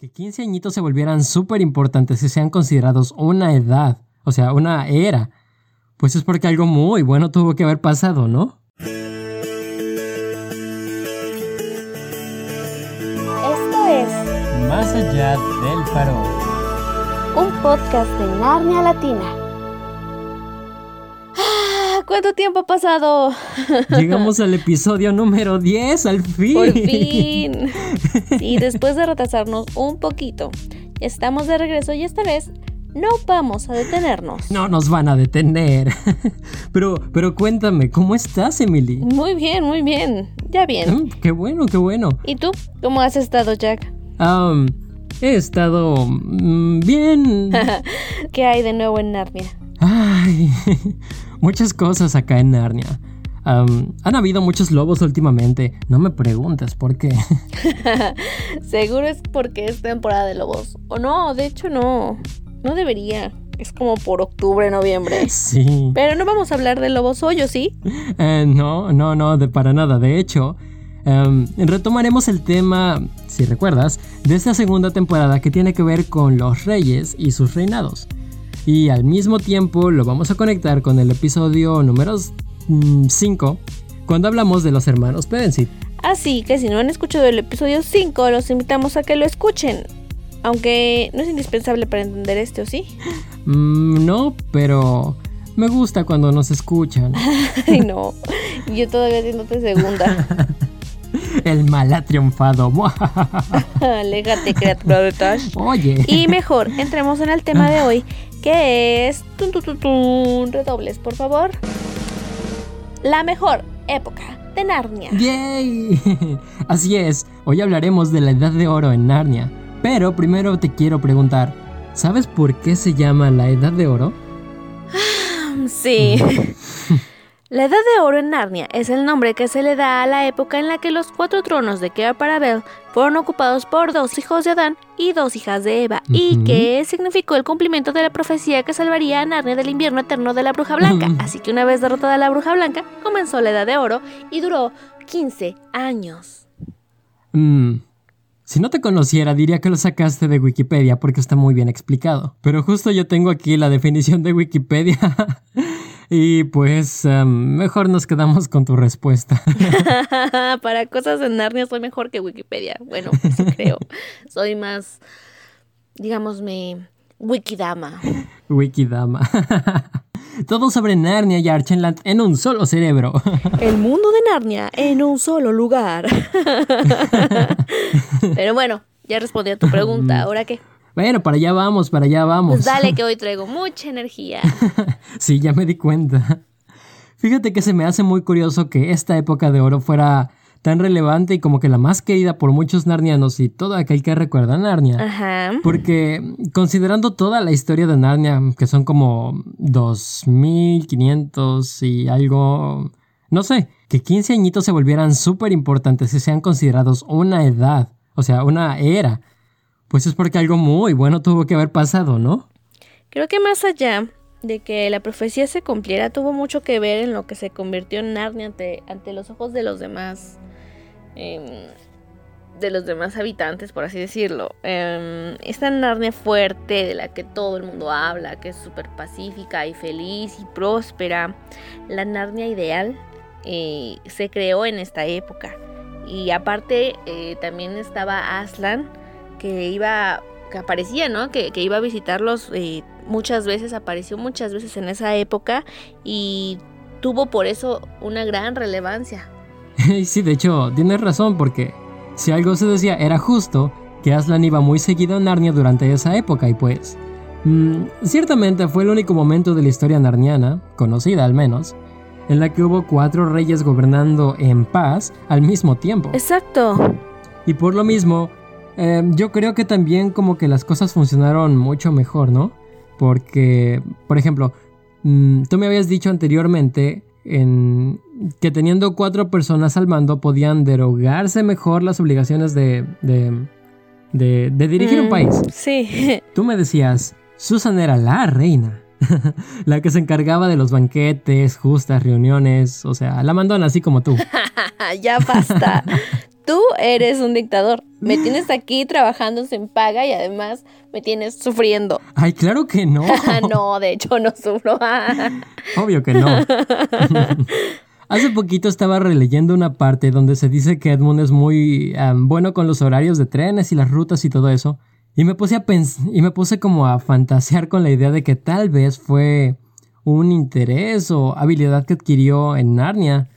Que 15 añitos se volvieran súper importantes y sean considerados una edad, o sea, una era, pues es porque algo muy bueno tuvo que haber pasado, ¿no? Esto es Más allá del farol. un podcast de Narnia Latina. ¿Cuánto tiempo ha pasado? Llegamos al episodio número 10, al fin. Por fin. Sí, después de retrasarnos un poquito, estamos de regreso y esta vez no vamos a detenernos. No nos van a detener. Pero, pero cuéntame, ¿cómo estás, Emily? Muy bien, muy bien. Ya bien. Mm, qué bueno, qué bueno. ¿Y tú? ¿Cómo has estado, Jack? He estado mm, bien. ¿Qué hay de nuevo en Narnia? Ay, muchas cosas acá en Narnia. Han habido muchos lobos últimamente. No me preguntes por qué. Seguro es porque es temporada de lobos. O no, de hecho no. No debería. Es como por octubre, noviembre. Sí. Pero no vamos a hablar de lobos hoy, ¿o sí? Eh, no, no, no, de para nada. De hecho, em, retomaremos el tema, si recuerdas, de esta segunda temporada que tiene que ver con los reyes y sus reinados. Y al mismo tiempo lo vamos a conectar con el episodio número 5, cuando hablamos de los hermanos Pevensit. Así que si no han escuchado el episodio 5, los invitamos a que lo escuchen. Aunque no es indispensable para entender este, ¿o sí? Mm, no, pero me gusta cuando nos escuchan. Ay, no. Yo todavía haciéndote segunda. El mal ha triunfado. Aléjate, criatura de Tash. Oye. Y mejor, entremos en el tema de hoy, que es... Tun, tun, tun. Redobles, por favor. La mejor época de Narnia. ¡Yay! Así es, hoy hablaremos de la Edad de Oro en Narnia. Pero primero te quiero preguntar, ¿sabes por qué se llama la Edad de Oro? Sí. La Edad de Oro en Narnia es el nombre que se le da a la época en la que los cuatro tronos de Kea Parabel fueron ocupados por dos hijos de Adán y dos hijas de Eva, y que significó el cumplimiento de la profecía que salvaría a Narnia del invierno eterno de la Bruja Blanca. Así que una vez derrotada la Bruja Blanca, comenzó la Edad de Oro y duró 15 años. Mm, si no te conociera diría que lo sacaste de Wikipedia porque está muy bien explicado. Pero justo yo tengo aquí la definición de Wikipedia. y pues em, mejor nos quedamos con tu respuesta. Para cosas en Narnia soy mejor que Wikipedia. Bueno, sí creo. Soy más, digámosme, Wikidama. Wikidama. Todo sobre Narnia y Archenland en un solo cerebro. El mundo de Narnia en un solo lugar. Pero bueno, ya respondí a tu pregunta. ¿Ahora qué? Bueno, para allá vamos, para allá vamos. Pues dale que hoy traigo mucha energía. Sí, ya me di cuenta. Fíjate que se me hace muy curioso que esta época de oro fuera tan relevante y como que la más querida por muchos narnianos y todo aquel que recuerda Narnia. Ajá. Porque considerando toda la historia de Narnia, que son como 2500 y algo, no sé, que 15 añitos se volvieran súper importantes y sean considerados una edad, o sea, una era, pues es porque algo muy bueno tuvo que haber pasado, ¿no? Creo que más allá de que la profecía se cumpliera, tuvo mucho que ver en lo que se convirtió en Narnia ante, los ojos de los demás. em, de los demás habitantes, por así decirlo. Em, esta Narnia fuerte de la que todo el mundo habla, que es súper pacífica y feliz y próspera, la Narnia ideal, eh, se creó en esta época. Y aparte eh, también estaba Aslan, que iba, que aparecía, ¿no? Que, que iba a visitarlos eh, muchas veces, apareció muchas veces en esa época y tuvo por eso una gran relevancia. Sí, de hecho, tienes razón, porque si algo se decía era justo que Aslan iba muy seguido a Narnia durante esa época y pues... mm, ciertamente fue el único momento de la historia narniana, conocida al menos, en la que hubo cuatro reyes gobernando en paz al mismo tiempo. Exacto. Y por lo mismo, eh, yo creo que también como que las cosas funcionaron mucho mejor, ¿no? Porque, por ejemplo, mm, tú me habías dicho anteriormente en que teniendo cuatro personas al mando podían derogarse mejor las obligaciones de, de, de- de dirigir un Mm, país. Sí. Tú me decías, Susan era la reina, la que se encargaba de los banquetes, justas, reuniones, o sea, la mandona así como tú. ya basta. Tú eres un dictador. Me tienes aquí trabajando sin paga y además me tienes sufriendo. Ay, claro que no. no, de hecho no sufro. Obvio que no. Hace poquito estaba releyendo una parte donde se dice que Edmund es muy bueno con los horarios de trenes y las rutas y todo eso. Y me puse a y me puse como a fantasear con la idea de que tal vez fue un interés o habilidad que adquirió en Narnia,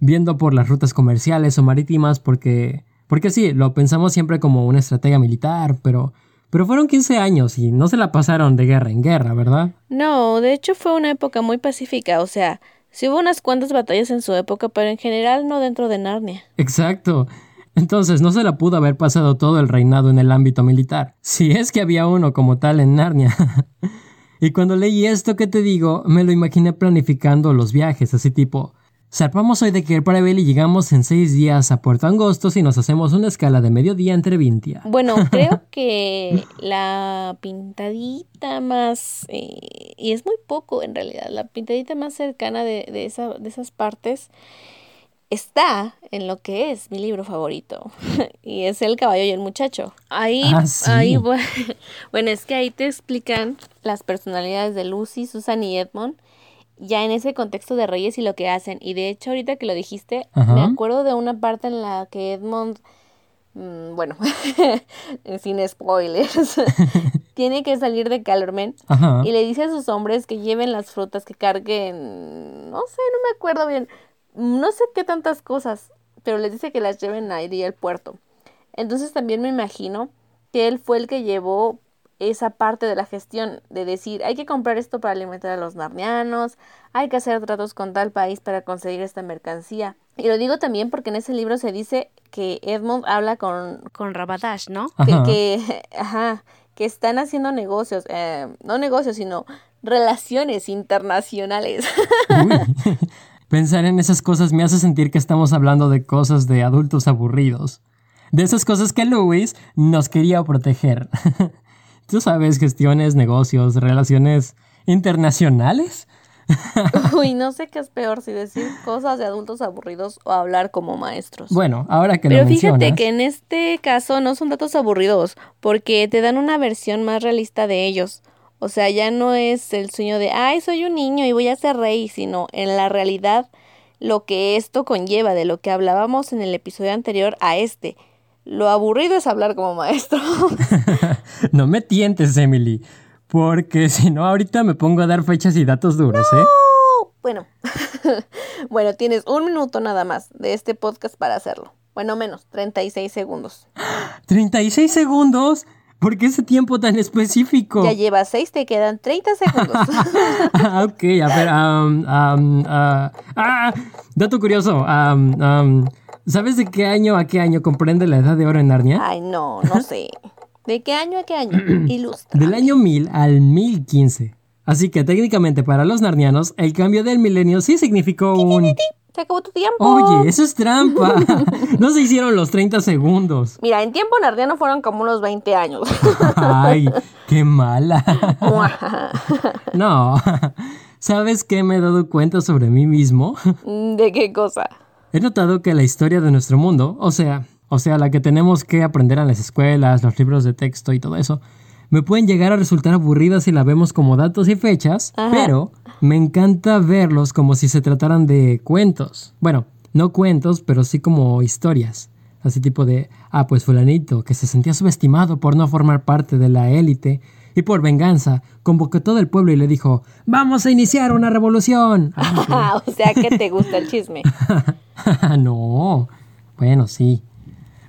viendo por las rutas comerciales o marítimas, porque, porque sí, lo pensamos siempre como una estrategia militar, pero, pero fueron 15 años y no se la pasaron de guerra en guerra, ¿verdad? No, de hecho fue una época muy pacífica, o sea, sí hubo unas cuantas batallas en su época, pero en general no dentro de Narnia. Exacto. Entonces no se la pudo haber pasado todo el reinado en el ámbito militar, si es que había uno como tal en Narnia. Y cuando leí esto que te digo, me lo imaginé planificando los viajes, así tipo, zarpamos hoy de Kerparebel y llegamos en seis días a Puerto Angostos y nos hacemos una escala de mediodía entre Vintia. Bueno, creo que la pintadita más, eh, y es muy poco en realidad, la pintadita más cercana de, de, esa, de esas partes está en lo que es mi libro favorito y es El caballo y el muchacho. Ahí, ah, ahí bueno, es que ahí te explican las personalidades de Lucy, Susan y Edmond ya en ese contexto de reyes y lo que hacen. Y de hecho, ahorita que lo dijiste, me acuerdo de una parte en la que Edmond, mm, bueno, sin spoilers, tiene que salir de Calormen y le dice a sus hombres que lleven las frutas, que carguen, no sé, no me acuerdo bien, no sé qué tantas cosas, pero les dice que las lleven ahí al puerto. Entonces también me imagino que él fue el que llevó esa parte de la gestión de decir hay que comprar esto para alimentar a los narnianos, hay que hacer tratos con tal país para conseguir esta mercancía. Y lo digo también porque en ese libro se dice que Edmund habla con, con Rabadash, ¿no? Que, ajá, que están haciendo negocios, eh, no negocios, sino relaciones internacionales. Pensar en esas cosas me hace sentir que estamos hablando de cosas de adultos aburridos. De esas cosas que Louis nos quería proteger. Tú sabes, gestiones, negocios, relaciones internacionales. Uy, no sé qué es peor, si decir cosas de adultos aburridos o hablar como maestros. Bueno, ahora que Pero lo fíjate mencionas... que en este caso no son datos aburridos, porque te dan una versión más realista de ellos. O sea, ya no es el sueño de, ay, soy un niño y voy a ser rey, sino en la realidad lo que esto conlleva, de lo que hablábamos en el episodio anterior a este. Lo aburrido es hablar como maestro. no me tientes, Emily, porque si no, ahorita me pongo a dar fechas y datos duros, ¿eh? Bueno, bueno, tienes un minuto nada más de este podcast para hacerlo. Bueno, menos, 36 segundos. ¿36 segundos? ¿Por qué ese tiempo tan específico? Ya llevas seis, te quedan 30 segundos. ok, a ver, um, um, uh, ah, dato curioso. Um, ¿Sabes de qué año a qué año comprende la edad de oro en Narnia? Ay, no, no sé. ¿De qué año a qué año? Ilustra. Del año 1000 al 1015. Así que técnicamente para los narnianos, el cambio del milenio sí significó un... Se acabó tu tiempo. Oye, eso es trampa. no se hicieron los 30 segundos. Mira, en tiempo nardiano fueron como unos 20 años. Ay, qué mala. no. ¿Sabes qué me he dado cuenta sobre mí mismo? ¿De qué cosa? He notado que la historia de nuestro mundo, o sea, o sea, la que tenemos que aprender en las escuelas, los libros de texto y todo eso, me pueden llegar a resultar aburridas si la vemos como datos y fechas, pero me encanta verlos como si se trataran de cuentos. Bueno, no cuentos, pero sí como historias. Así tipo de, ah, pues fulanito, que se sentía subestimado por no formar parte de la élite, y por venganza convocó a todo el pueblo y le dijo, vamos a iniciar una revolución. o sea que te gusta el chisme. no, bueno, sí.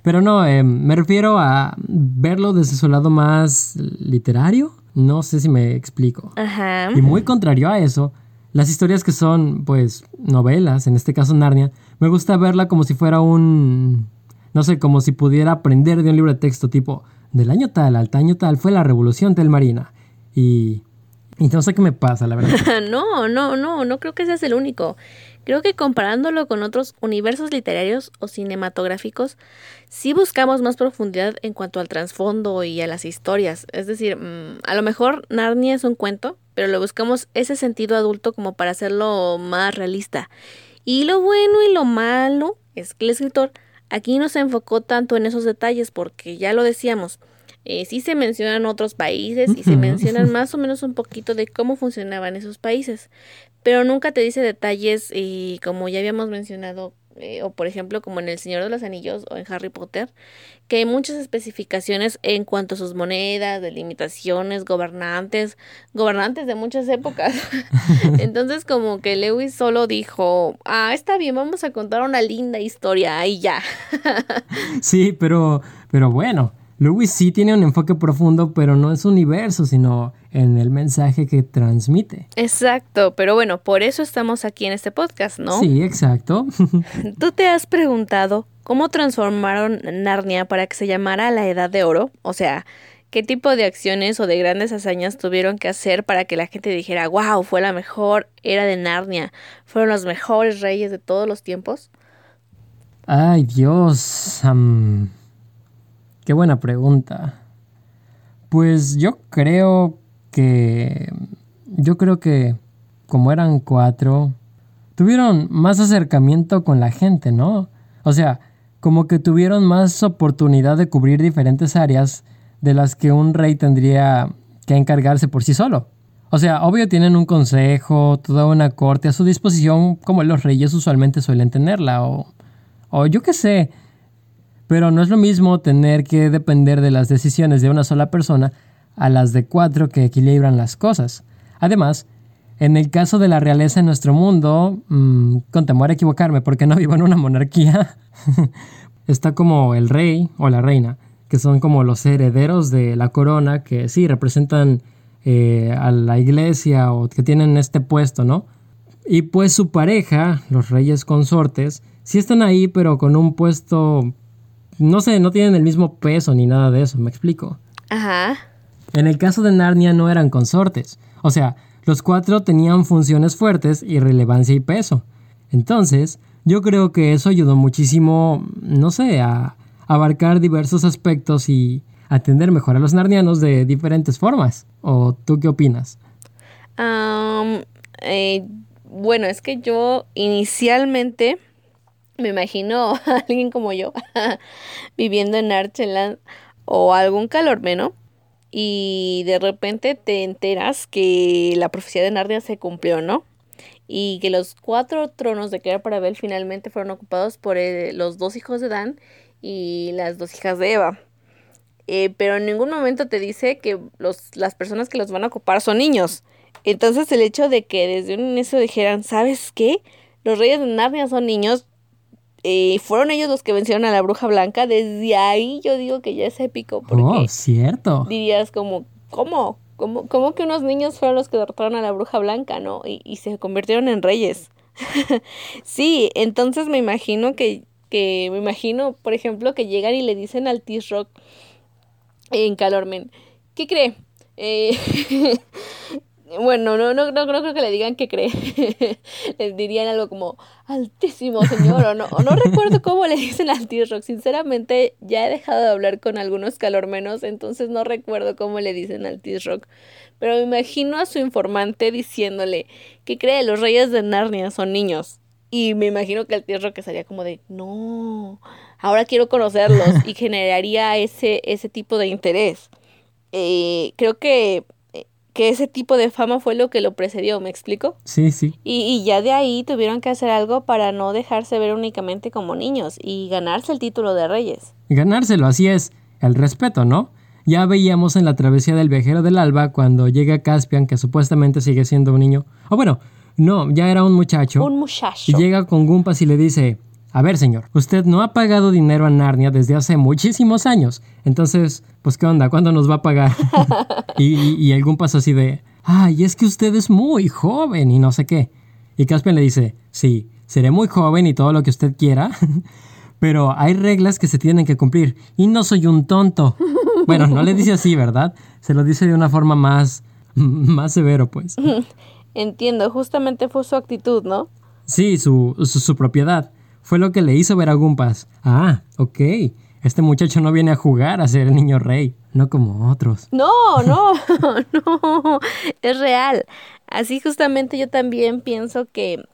Pero no, eh, me refiero a verlo desde su lado más literario. No sé si me explico. Ajá. Y muy contrario a eso, las historias que son, pues, novelas, en este caso Narnia, me gusta verla como si fuera un... No sé, como si pudiera aprender de un libro de texto tipo, del año tal al año tal fue la revolución telmarina. Y... Y no sé qué me pasa, la verdad. no, no, no, no creo que seas el único. Creo que comparándolo con otros universos literarios o cinematográficos, sí buscamos más profundidad en cuanto al trasfondo y a las historias. Es decir, mm, a lo mejor Narnia es un cuento, pero le buscamos ese sentido adulto como para hacerlo más realista. Y lo bueno y lo malo es que el escritor aquí no se enfocó tanto en esos detalles porque ya lo decíamos, eh, sí se mencionan otros países y se mencionan más o menos un poquito de cómo funcionaban esos países, pero nunca te dice detalles y como ya habíamos mencionado eh, o por ejemplo como en El Señor de los Anillos o en Harry Potter, que hay muchas especificaciones en cuanto a sus monedas, delimitaciones, gobernantes, gobernantes de muchas épocas. Entonces como que Lewis solo dijo, ah, está bien, vamos a contar una linda historia y ya. sí, pero, pero bueno, Lewis sí tiene un enfoque profundo, pero no en su universo, sino en el mensaje que transmite. Exacto, pero bueno, por eso estamos aquí en este podcast, ¿no? Sí, exacto. ¿Tú te has preguntado cómo transformaron Narnia para que se llamara la Edad de Oro? O sea, ¿qué tipo de acciones o de grandes hazañas tuvieron que hacer para que la gente dijera, wow, fue la mejor era de Narnia, fueron los mejores reyes de todos los tiempos? Ay, Dios. Qué buena pregunta. Pues yo creo que yo creo que como eran cuatro, tuvieron más acercamiento con la gente, ¿no? O sea, como que tuvieron más oportunidad de cubrir diferentes áreas de las que un rey tendría que encargarse por sí solo. O sea, obvio tienen un consejo, toda una corte a su disposición como los reyes usualmente suelen tenerla, o, o yo qué sé. Pero no es lo mismo tener que depender de las decisiones de una sola persona a las de cuatro que equilibran las cosas. Además, en el caso de la realeza en nuestro mundo, mm, con temor a equivocarme porque no vivo en una monarquía, está como el rey o la reina, que son como los herederos de la corona, que sí representan eh, a la iglesia o que tienen este puesto, ¿no? Y pues su pareja, los reyes consortes, sí están ahí, pero con un puesto, no sé, no tienen el mismo peso ni nada de eso, me explico. Ajá. En el caso de Narnia no eran consortes, o sea, los cuatro tenían funciones fuertes y relevancia y peso. Entonces, yo creo que eso ayudó muchísimo, no sé, a abarcar diversos aspectos y atender mejor a los narnianos de diferentes formas. ¿O tú qué opinas? Eh, bueno, es que yo inicialmente me imagino a alguien como yo viviendo en Archeland o algún calormeno y de repente te enteras que la profecía de Narnia se cumplió, ¿no? Y que los cuatro tronos de Kera para Abel finalmente fueron ocupados por eh, los dos hijos de Dan y las dos hijas de Eva. Eh, pero en ningún momento te dice que los, las personas que los van a ocupar son niños. Entonces el hecho de que desde un inicio dijeran, ¿sabes qué? Los reyes de Narnia son niños, eh, fueron ellos los que vencieron a la bruja blanca. Desde ahí yo digo que ya es épico. Porque oh, cierto. Dirías como, ¿cómo? ¿Cómo, ¿Cómo que unos niños fueron los que derrotaron a la bruja blanca, no? Y, y se convirtieron en reyes. sí, entonces me imagino que, que, me imagino, por ejemplo, que llegan y le dicen al T-Rock en Calormen, ¿qué cree? Eh, Bueno, no, no, no, creo que le digan que cree. Les dirían algo como altísimo señor o no. O no recuerdo cómo le dicen al T-Rock. Sinceramente, ya he dejado de hablar con algunos calormenos, entonces no recuerdo cómo le dicen al T-Rock. Pero me imagino a su informante diciéndole que cree los reyes de Narnia son niños. Y me imagino que el T-Rock estaría como de, no, ahora quiero conocerlos y generaría ese, ese tipo de interés. Eh, creo que que ese tipo de fama fue lo que lo precedió, ¿me explico? Sí, sí. Y, y, ya de ahí tuvieron que hacer algo para no dejarse ver únicamente como niños y ganarse el título de reyes. Ganárselo, así es, el respeto, ¿no? Ya veíamos en la travesía del viajero del alba cuando llega Caspian, que supuestamente sigue siendo un niño. O bueno, no, ya era un muchacho. Un muchacho. Y llega con Gumpas y le dice, a ver, señor, usted no ha pagado dinero a Narnia desde hace muchísimos años. Entonces, pues, ¿qué onda? ¿Cuándo nos va a pagar? y, algún paso así de, ay, es que usted es muy joven y no sé qué. Y Caspian le dice, sí, seré muy joven y todo lo que usted quiera, pero hay reglas que se tienen que cumplir y no soy un tonto. Bueno, no le dice así, ¿verdad? Se lo dice de una forma más, más severo, pues. Entiendo, justamente fue su actitud, ¿no? Sí, su, su, su propiedad fue lo que le hizo ver a Gumpas. Ah, ok. Este muchacho no viene a jugar a ser el niño rey, no como otros. No, no, no, es real. Así justamente yo también pienso que,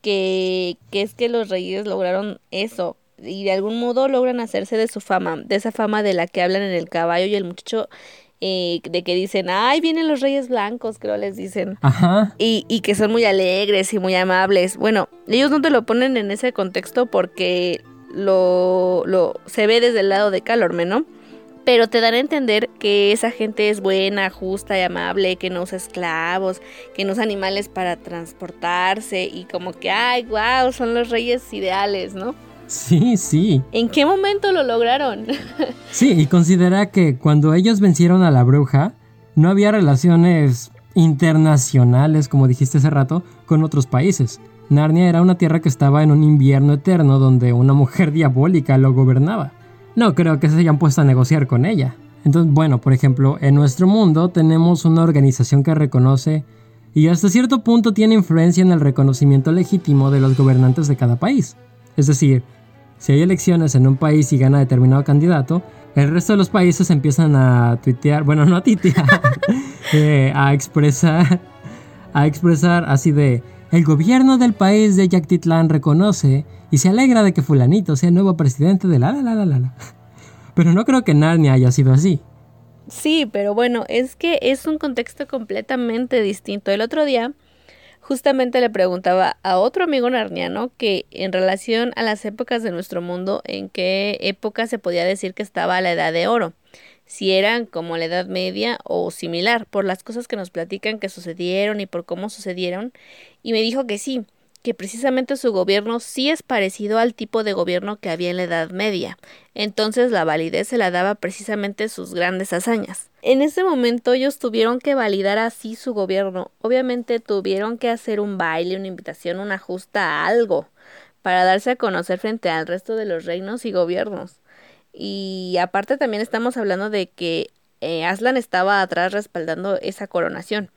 que, que es que los reyes lograron eso, y de algún modo logran hacerse de su fama, de esa fama de la que hablan en el caballo y el muchacho eh, de que dicen, ay, vienen los reyes blancos, creo les dicen. Ajá. Y, y que son muy alegres y muy amables. Bueno, ellos no te lo ponen en ese contexto porque lo, lo se ve desde el lado de Calorme, ¿no? Pero te dan a entender que esa gente es buena, justa y amable, que no usa esclavos, que no usa animales para transportarse y como que, ay, wow, son los reyes ideales, ¿no? Sí, sí. ¿En qué momento lo lograron? sí, y considera que cuando ellos vencieron a la bruja, no había relaciones internacionales, como dijiste hace rato, con otros países. Narnia era una tierra que estaba en un invierno eterno donde una mujer diabólica lo gobernaba no creo que se hayan puesto a negociar con ella. Entonces, bueno, por ejemplo, en nuestro mundo tenemos una organización que reconoce y hasta cierto punto tiene influencia en el reconocimiento legítimo de los gobernantes de cada país. Es decir, si hay elecciones en un país y gana determinado candidato, el resto de los países empiezan a tuitear, bueno, no a tuitear, eh, a expresar, a expresar así de, el gobierno del país de Yactitlán reconoce y se alegra de que fulanito sea el nuevo presidente de la la la la la. Pero no creo que Narnia haya sido así. Sí, pero bueno, es que es un contexto completamente distinto. El otro día justamente le preguntaba a otro amigo narniano que en relación a las épocas de nuestro mundo, en qué época se podía decir que estaba la edad de oro, si eran como la edad media o similar, por las cosas que nos platican que sucedieron y por cómo sucedieron, y me dijo que sí, que precisamente su gobierno sí es parecido al tipo de gobierno que había en la Edad Media. Entonces la validez se la daba precisamente sus grandes hazañas. En ese momento ellos tuvieron que validar así su gobierno. Obviamente tuvieron que hacer un baile, una invitación, una justa algo para darse a conocer frente al resto de los reinos y gobiernos. Y aparte también estamos hablando de que eh, Aslan estaba atrás respaldando esa coronación.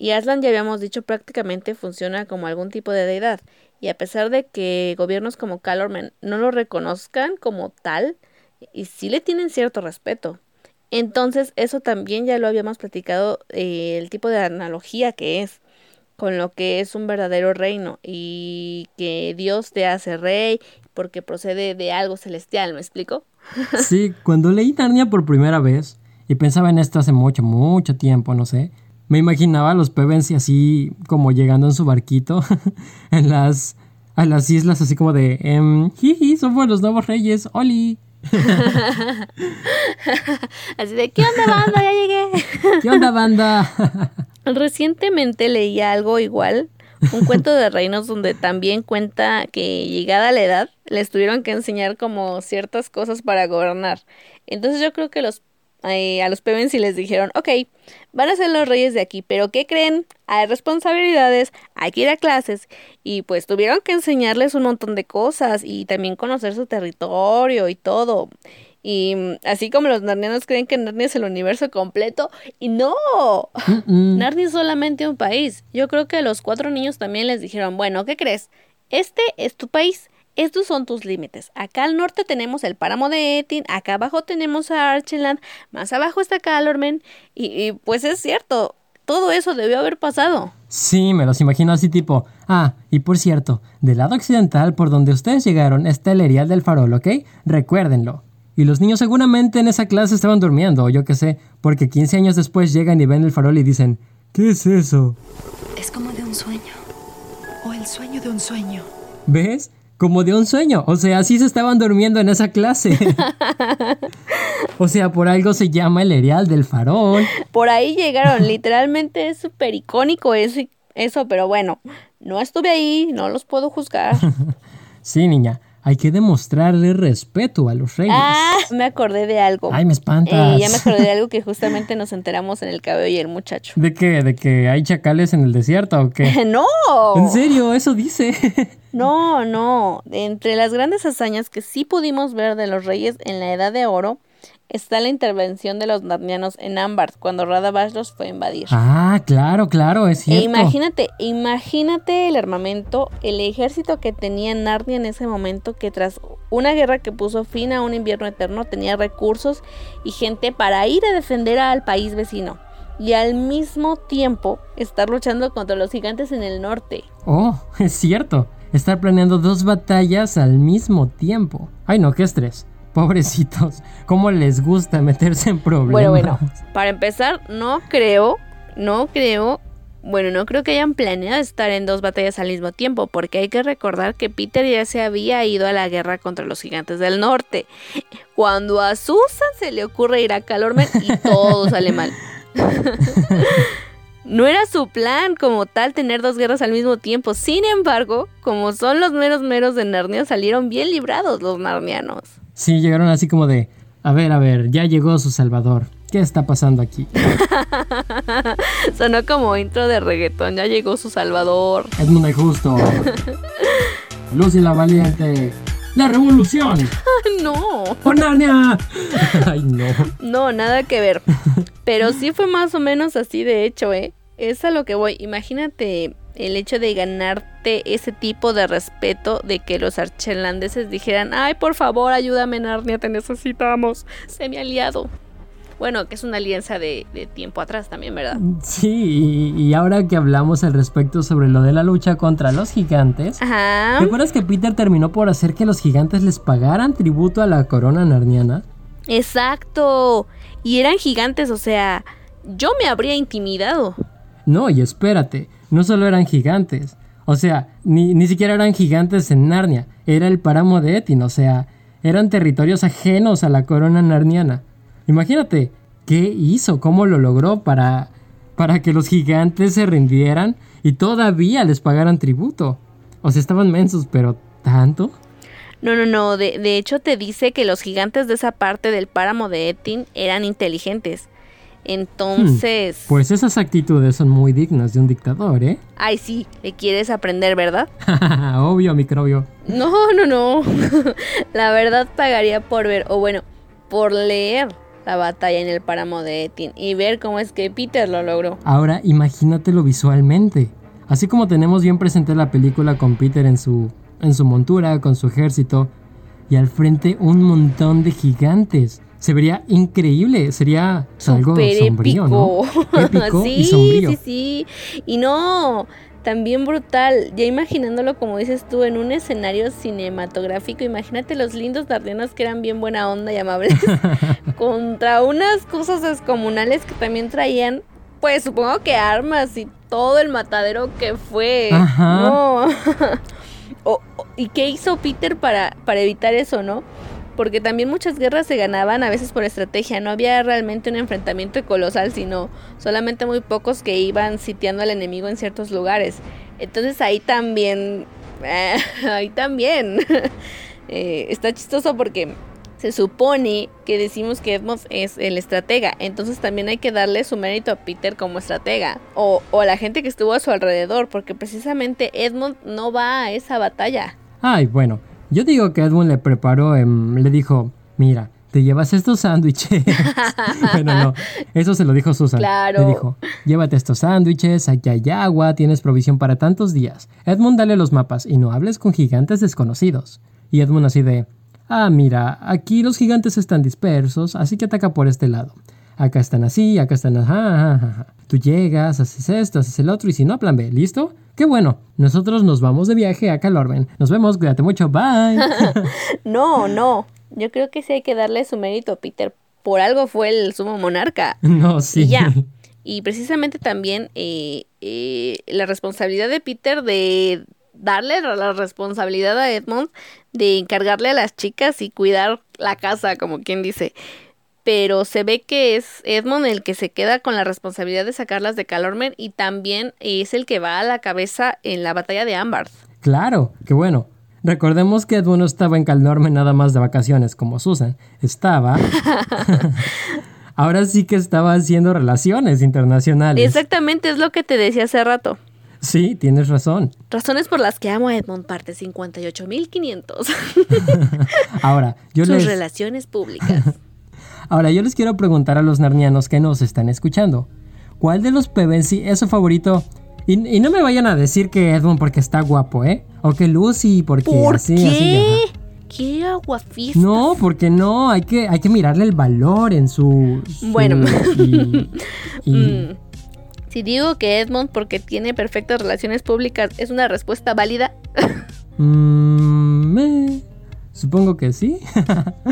Y Aslan ya habíamos dicho prácticamente funciona como algún tipo de deidad. Y a pesar de que gobiernos como Calormen no lo reconozcan como tal, y sí le tienen cierto respeto. Entonces eso también ya lo habíamos platicado, eh, el tipo de analogía que es con lo que es un verdadero reino y que Dios te hace rey porque procede de algo celestial, ¿me explico? Sí, cuando leí Narnia por primera vez y pensaba en esto hace mucho, mucho tiempo, no sé, me imaginaba a los Pevens y así como llegando en su barquito en las, a las islas así como de, em, jiji, somos los nuevos reyes, Oli. así de, ¿qué onda banda? Ya llegué. ¿Qué onda banda? Recientemente leí algo igual, un cuento de reinos donde también cuenta que llegada la edad les tuvieron que enseñar como ciertas cosas para gobernar. Entonces yo creo que los a los Pevens y les dijeron, ok, van a ser los reyes de aquí, pero ¿qué creen? Hay responsabilidades, hay que ir a clases y pues tuvieron que enseñarles un montón de cosas y también conocer su territorio y todo. Y mm, así como los narnianos creen que Narnia es el universo completo, y no, Narnia es solamente un país. Yo creo que a los cuatro niños también les dijeron, bueno, ¿qué crees? Este es tu país estos son tus límites. Acá al norte tenemos el páramo de Etin, acá abajo tenemos a Archenland, más abajo está Calormen, y, pues es cierto, todo eso debió haber pasado. Sí, me los imagino así tipo, ah, y por cierto, del lado occidental por donde ustedes llegaron está el erial del farol, ¿ok? Recuérdenlo. Y los niños seguramente en esa clase estaban durmiendo, o yo qué sé, porque 15 años después llegan y ven el farol y dicen, ¿qué es eso? Es como de un sueño, o el sueño de un sueño. ¿Ves? Como de un sueño. O sea, así se estaban durmiendo en esa clase. o sea, por algo se llama el Erial del Farol. Por ahí llegaron, literalmente es súper icónico eso, eso, pero bueno, no estuve ahí, no los puedo juzgar. sí, niña. Hay que demostrarle respeto a los reyes. Ah, me acordé de algo. Ay, me espantas. Eh, ya me acordé de algo que justamente nos enteramos en el cabello y el muchacho. ¿De qué? ¿De que hay chacales en el desierto o qué? ¡No! ¿En serio? Eso dice. no, no. Entre las grandes hazañas que sí pudimos ver de los reyes en la Edad de Oro está la intervención de los narnianos en Ámbar cuando Radavash los fue a invadir. Ah, claro, claro, es e cierto. imagínate, imagínate el armamento, el ejército que tenía Narnia en ese momento que tras una guerra que puso fin a un invierno eterno tenía recursos y gente para ir a defender al país vecino y al mismo tiempo estar luchando contra los gigantes en el norte. Oh, es cierto. estar planeando dos batallas al mismo tiempo. Ay no, qué estrés. Pobrecitos, ¿cómo les gusta meterse en problemas? Bueno, para empezar, no creo, no creo, bueno, no creo que hayan planeado estar en dos batallas al mismo tiempo, porque hay que recordar que Peter ya se había ido a la guerra contra los gigantes del norte. Cuando a Susan se le ocurre ir a Calormen y todo sale mal. No era su plan como tal tener dos guerras al mismo tiempo. Sin embargo, como son los meros meros de Narnia, salieron bien librados los narnianos. Sí, llegaron así como de, a ver, a ver, ya llegó su salvador. ¿Qué está pasando aquí? Sonó como intro de reggaetón, ya llegó su salvador. Edmund el Justo. Lucy la Valiente. ¡La revolución! no. ¡Por Narnia! Ay, no. No, nada que ver. Pero sí fue más o menos así, de hecho, ¿eh? Es a lo que voy. Imagínate el hecho de ganarte ese tipo de respeto de que los archelandeses dijeran, ay, por favor, ayúdame, Narnia, te necesitamos. Sé mi aliado. Bueno, que es una alianza de, de tiempo atrás también, ¿verdad? Sí, y, y ahora que hablamos al respecto sobre lo de la lucha contra los gigantes, Ajá. ¿recuerdas que Peter terminó por hacer que los gigantes les pagaran tributo a la corona narniana? Exacto. Y eran gigantes, o sea, yo me habría intimidado. No, y espérate, no solo eran gigantes, o sea, ni, ni siquiera eran gigantes en Narnia, era el páramo de Etin, o sea, eran territorios ajenos a la corona narniana. Imagínate, ¿qué hizo? ¿Cómo lo logró para, para que los gigantes se rindieran y todavía les pagaran tributo? O sea, estaban mensos, pero ¿tanto? No, no, no. De, de hecho, te dice que los gigantes de esa parte del páramo de Etin eran inteligentes. Entonces. Pues esas actitudes son muy dignas de un dictador, ¿eh? Ay, sí, le quieres aprender, ¿verdad? Obvio, microbio. No, no, no. la verdad pagaría por ver, o bueno, por leer la batalla en el páramo de Etin y ver cómo es que Peter lo logró. Ahora imagínatelo visualmente. Así como tenemos bien presente la película con Peter en su, en su montura, con su ejército, y al frente un montón de gigantes. Se vería increíble, sería algo Súper sombrío, ¿no? Épico sí, y sombrío. sí, sí. Y no, también brutal. Ya imaginándolo como dices tú en un escenario cinematográfico, imagínate los lindos nardianos que eran bien buena onda y amables contra unas cosas descomunales que también traían, pues supongo que armas y todo el matadero que fue. Ajá. No. O- o- ¿Y qué hizo Peter para, para evitar eso, no? Porque también muchas guerras se ganaban a veces por estrategia, no había realmente un enfrentamiento colosal, sino solamente muy pocos que iban sitiando al enemigo en ciertos lugares. Entonces ahí también, ahí también, eh, está chistoso porque se supone que decimos que Edmund es el estratega, entonces también hay que darle su mérito a Peter como estratega, o, a la gente que estuvo a su alrededor, porque precisamente Edmund no va a esa batalla. Ay, bueno, yo digo que Edmund le preparó, em, le dijo, mira, te llevas estos sándwiches. bueno, no, eso se lo dijo Susan. Claro. Le dijo, llévate estos sándwiches, aquí hay agua, tienes provisión para tantos días. Edmund, dale los mapas y no hables con gigantes desconocidos. Y Edmund así de, ah, mira, aquí los gigantes están dispersos, así que ataca por este lado. Acá están así, acá están así. ajá, ajá, ajá. Tú llegas, haces esto, haces el otro y si no, plan B, ¿listo? Qué bueno, nosotros nos vamos de viaje a Calorben. Nos vemos, cuídate mucho, bye. No, no, yo creo que sí hay que darle su mérito a Peter. Por algo fue el sumo monarca. no, sí. Y ya. Y precisamente también eh, eh, la responsabilidad de Peter de darle la la responsabilidad a Edmund de encargarle a las chicas y cuidar la casa, como quien dice. Pero se ve que es Edmund el que se queda con la responsabilidad de sacarlas de Calormen y también es el que va a la cabeza en la batalla de Ambarth. Claro, qué bueno. Recordemos que Edmund no estaba en Calnorme nada más de vacaciones como Susan. Estaba... Ahora sí que estaba haciendo relaciones internacionales. Exactamente es lo que te decía hace rato. Sí, tienes razón. Razones por las que amo a Edmund, parte 58.500. Ahora, yo Sus les... relaciones públicas. Ahora, yo les quiero preguntar a los narnianos que nos están escuchando. ¿Cuál de los Pevensi es su favorito? Y, y no me vayan a decir que Edmund porque está guapo, ¿eh? O que Lucy porque ¿Por así, qué? así, ajá. ¿Qué aguafiestas? No, porque no, hay que, hay que mirarle el valor en su... su- Bueno. y- y- Mm. Si digo que Edmund porque tiene perfectas relaciones públicas es una respuesta válida. Eh, Supongo que sí.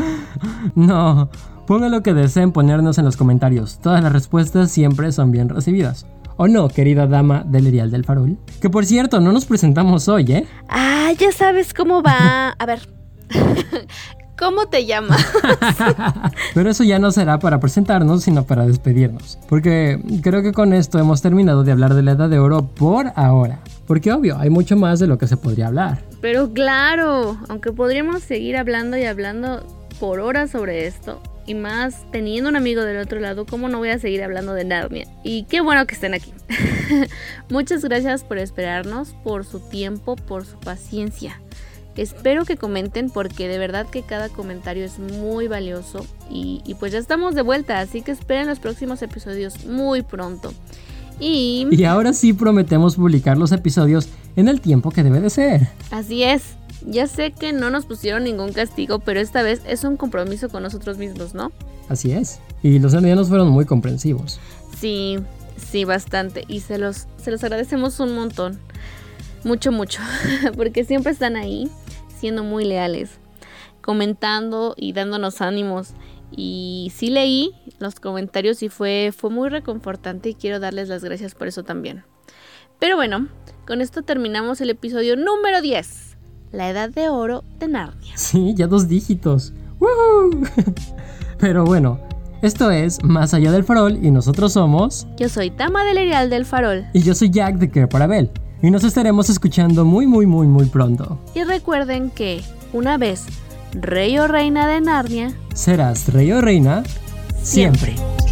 no, pongan lo que deseen ponernos en los comentarios. Todas las respuestas siempre son bien recibidas. ¿O no, querida dama del Erial del Farol? Que por cierto, no nos presentamos hoy, ¿eh? Ah, ya sabes cómo va. A ver. ¿Cómo te llamas? Pero eso ya no será para presentarnos, sino para despedirnos. Porque creo que con esto hemos terminado de hablar de la Edad de Oro por ahora. Porque obvio, hay mucho más de lo que se podría hablar. Pero claro, aunque podríamos seguir hablando y hablando por horas sobre esto, y más teniendo un amigo del otro lado, ¿cómo no voy a seguir hablando de Narnia? Y qué bueno que estén aquí. Muchas gracias por esperarnos, por su tiempo, por su paciencia. Espero que comenten porque de verdad que cada comentario es muy valioso y, y pues ya estamos de vuelta, así que esperen los próximos episodios muy pronto. Y... Y ahora sí prometemos publicar los episodios en el tiempo que debe de ser. Así es. Ya sé que no nos pusieron ningún castigo, pero esta vez es un compromiso con nosotros mismos, ¿no? Así es. Y los ardianos fueron muy comprensivos. Sí, sí, bastante. Y se los, se los agradecemos un montón. Mucho, mucho. Porque siempre están ahí, siendo muy leales, comentando y dándonos ánimos. Y sí leí los comentarios y fue, fue muy reconfortante y quiero darles las gracias por eso también. Pero bueno, con esto terminamos el episodio número 10, la edad de oro de Narnia. Sí, ya dos dígitos. ¡Woohoo! Pero bueno, esto es Más allá del farol y nosotros somos... Yo soy Tama del Erial del Farol. Y yo soy Jack de Care para Bell. Y nos estaremos escuchando muy muy muy muy pronto. Y recuerden que, una vez rey o reina de Narnia, Serás rey o reina siempre. siempre.